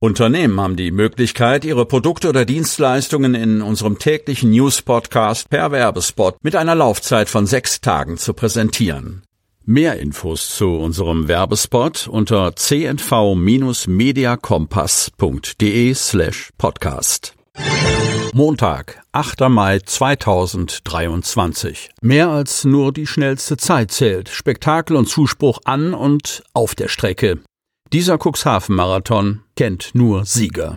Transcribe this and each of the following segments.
Unternehmen haben die Möglichkeit, ihre Produkte oder Dienstleistungen in unserem täglichen News-Podcast per Werbespot mit einer Laufzeit von sechs Tagen zu präsentieren. Mehr Infos zu unserem Werbespot unter cnv-mediakompass.de slash podcast. Montag, 8. Mai 2023. Mehr als nur die schnellste Zeit zählt. Spektakel und Zuspruch an und auf der Strecke. Dieser Cuxhaven-Marathon kennt nur Sieger.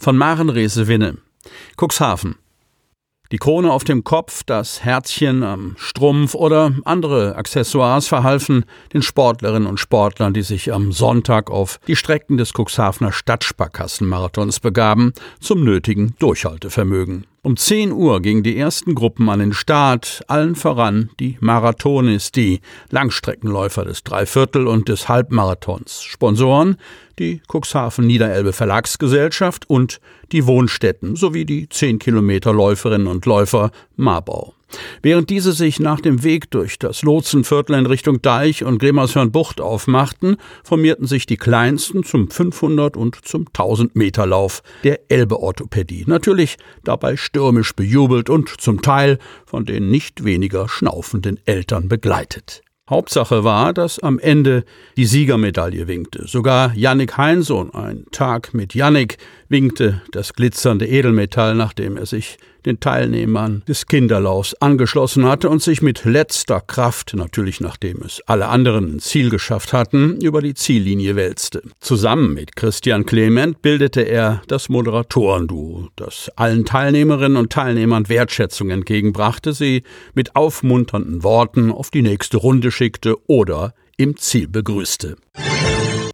Von Maren Rese Winne. Cuxhaven. Die Krone auf dem Kopf, das Herzchen am Strumpf oder andere Accessoires verhalfen den Sportlerinnen und Sportlern, die sich am Sonntag auf die Strecken des Cuxhavener Stadtsparkassenmarathons begaben, zum nötigen Durchhaltevermögen. Um 10 Uhr gingen die ersten Gruppen an den Start, allen voran die Marathonis, die Langstreckenläufer des Dreiviertel- und des Halbmarathons. Sponsoren die Cuxhaven Niederelbe Verlagsgesellschaft und die Wohnstätten sowie die 10 Kilometer Läuferinnen und Läufer Marbau. Während diese sich nach dem Weg durch das Lotsenviertel in Richtung Deich und Bremershörn-Bucht aufmachten, formierten sich die kleinsten zum 500 und zum 1000 Meter Lauf der Elbe-Orthopädie. Natürlich dabei stürmisch bejubelt und zum Teil von den nicht weniger schnaufenden Eltern begleitet. Hauptsache war, dass am Ende die Siegermedaille winkte. Sogar Yannick Heinsohn, ein Tag mit Yannick, winkte das glitzernde Edelmetall, nachdem er sich den Teilnehmern des Kinderlaufs angeschlossen hatte und sich mit letzter Kraft, natürlich nachdem es alle anderen ins Ziel geschafft hatten, über die Ziellinie wälzte. Zusammen mit Christian Clement bildete er das Moderatorenduo, das allen Teilnehmerinnen und Teilnehmern Wertschätzung entgegenbrachte, sie mit aufmunternden Worten auf die nächste Runde schickte oder im Ziel begrüßte.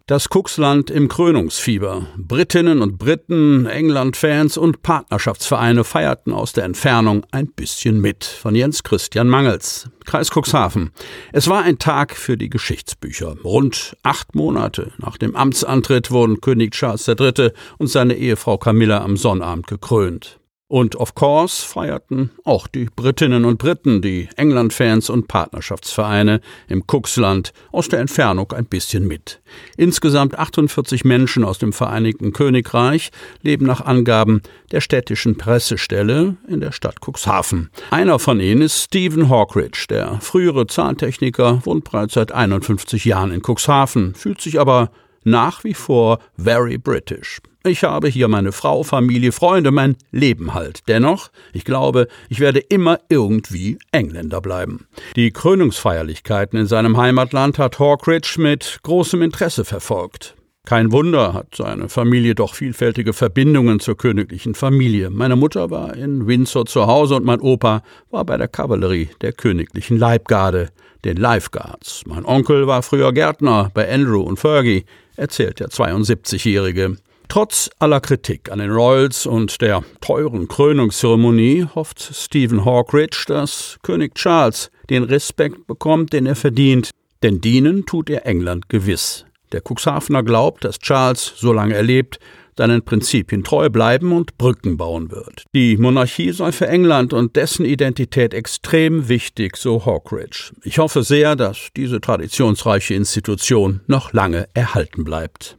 Das Kuxland im Krönungsfieber. Britinnen und Briten, England-Fans und Partnerschaftsvereine feierten aus der Entfernung ein bisschen mit. Von Jens Christian Mangels. Kreis Cuxhaven. Es war ein Tag für die Geschichtsbücher. Rund acht Monate nach dem Amtsantritt wurden König Charles III. und seine Ehefrau Camilla am Sonnabend gekrönt. Und of course feierten auch die Britinnen und Briten, die England-Fans und Partnerschaftsvereine im Cooksland aus der Entfernung ein bisschen mit. Insgesamt 48 Menschen aus dem Vereinigten Königreich leben nach Angaben der städtischen Pressestelle in der Stadt Cuxhaven. Einer von ihnen ist Stephen Hawkridge, der frühere Zahntechniker, wohnt bereits seit 51 Jahren in Cuxhaven, fühlt sich aber nach wie vor very British. Ich habe hier meine Frau, Familie, Freunde, mein Leben halt. Dennoch, ich glaube, ich werde immer irgendwie Engländer bleiben. Die Krönungsfeierlichkeiten in seinem Heimatland hat Hawkridge mit großem Interesse verfolgt. Kein Wunder hat seine Familie doch vielfältige Verbindungen zur königlichen Familie. Meine Mutter war in Windsor zu Hause und mein Opa war bei der Kavallerie der königlichen Leibgarde, den Lifeguards. Mein Onkel war früher Gärtner bei Andrew und Fergie, erzählt der 72-Jährige. Trotz aller Kritik an den Royals und der teuren Krönungszeremonie hofft Stephen Hawkridge, dass König Charles den Respekt bekommt, den er verdient, denn dienen tut er England gewiss. Der Cuxhavener glaubt, dass Charles, solange er lebt, seinen Prinzipien treu bleiben und Brücken bauen wird. Die Monarchie sei für England und dessen Identität extrem wichtig, so Hawkridge. Ich hoffe sehr, dass diese traditionsreiche Institution noch lange erhalten bleibt.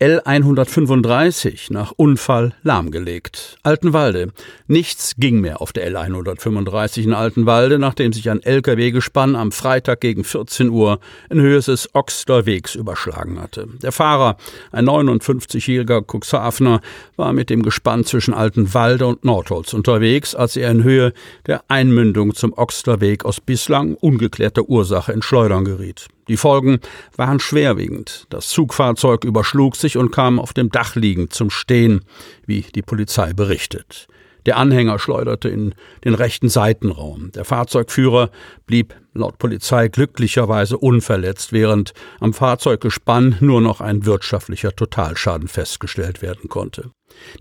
L135 nach Unfall lahmgelegt. Altenwalde. Nichts ging mehr auf der L135 in Altenwalde, nachdem sich ein LKW-Gespann am Freitag gegen 14 Uhr in Höhe des Oxter Wegs überschlagen hatte. Der Fahrer, ein 59-jähriger Cuxhavener, war mit dem Gespann zwischen Altenwalde und Nordholz unterwegs, als er in Höhe der Einmündung zum Oxter Weg aus bislang ungeklärter Ursache in Schleudern geriet. Die Folgen waren schwerwiegend. Das Zugfahrzeug überschlug sich und kam auf dem Dach liegend zum Stehen, wie die Polizei berichtet. Der Anhänger schleuderte in den rechten Seitenraum. Der Fahrzeugführer blieb laut Polizei glücklicherweise unverletzt, während am Fahrzeuggespann nur noch ein wirtschaftlicher Totalschaden festgestellt werden konnte.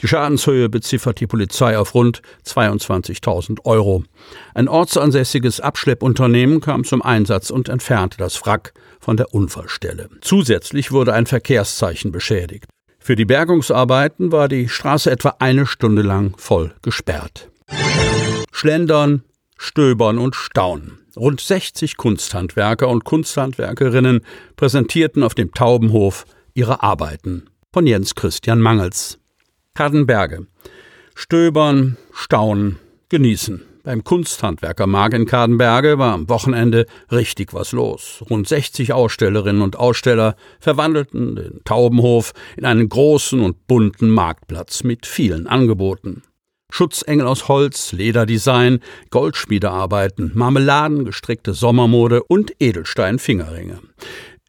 Die Schadenshöhe beziffert die Polizei auf rund 22.000 Euro. Ein ortsansässiges Abschleppunternehmen kam zum Einsatz und entfernte das Wrack von der Unfallstelle. Zusätzlich wurde ein Verkehrszeichen beschädigt. Für die Bergungsarbeiten war die Straße etwa eine Stunde lang voll gesperrt. Schlendern, Stöbern und Staunen. Rund 60 Kunsthandwerker und Kunsthandwerkerinnen präsentierten auf dem Taubenhof ihre Arbeiten. Von Jens Christian Mangels. Kardenberge. Stöbern, staunen, genießen. Beim Kunsthandwerkermarkt in Kadenberge war am Wochenende richtig was los. Rund 60 Ausstellerinnen und Aussteller verwandelten den Taubenhof in einen großen und bunten Marktplatz mit vielen Angeboten. Schutzengel aus Holz, Lederdesign, Goldschmiedearbeiten, Marmeladen, gestrickte Sommermode und Edelstein-Fingerringe.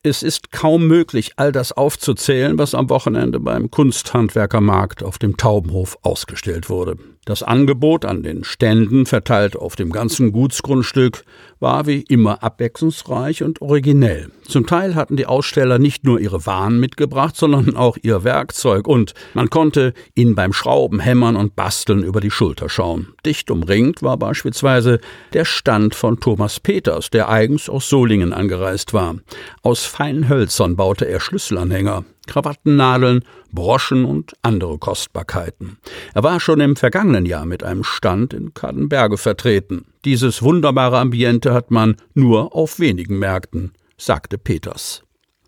Es ist kaum möglich, all das aufzuzählen, was am Wochenende beim Kunsthandwerkermarkt auf dem Taubenhof ausgestellt wurde. Das Angebot an den Ständen, verteilt auf dem ganzen Gutsgrundstück, war wie immer abwechslungsreich und originell. Zum Teil hatten die Aussteller nicht nur ihre Waren mitgebracht, sondern auch ihr Werkzeug und man konnte ihnen beim Schrauben, Hämmern und Basteln über die Schulter schauen. Dicht umringt war beispielsweise der Stand von Thomas Peters, der eigens aus Solingen angereist war. Aus feinen Hölzern baute er Schlüsselanhänger. Krawattennadeln, Broschen und andere Kostbarkeiten. Er war schon im vergangenen Jahr mit einem Stand in Kadenberge vertreten. Dieses wunderbare Ambiente hat man nur auf wenigen Märkten, sagte Peters.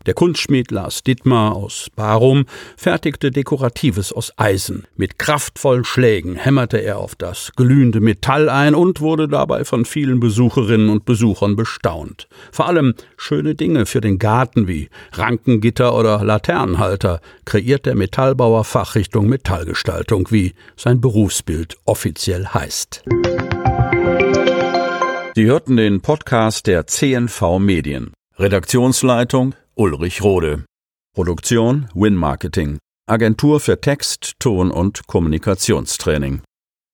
Der Kunstschmied Lars Dittmar aus Barum fertigte Dekoratives aus Eisen. Mit kraftvollen Schlägen hämmerte er auf das glühende Metall ein und wurde dabei von vielen Besucherinnen und Besuchern bestaunt. Vor allem schöne Dinge für den Garten wie Rankengitter oder Laternenhalter kreiert der Metallbauer Fachrichtung Metallgestaltung, wie sein Berufsbild offiziell heißt. Sie hörten den Podcast der CNV Medien. Redaktionsleitung Ulrich Rode. Produktion Win Marketing. Agentur für Text, Ton und Kommunikationstraining.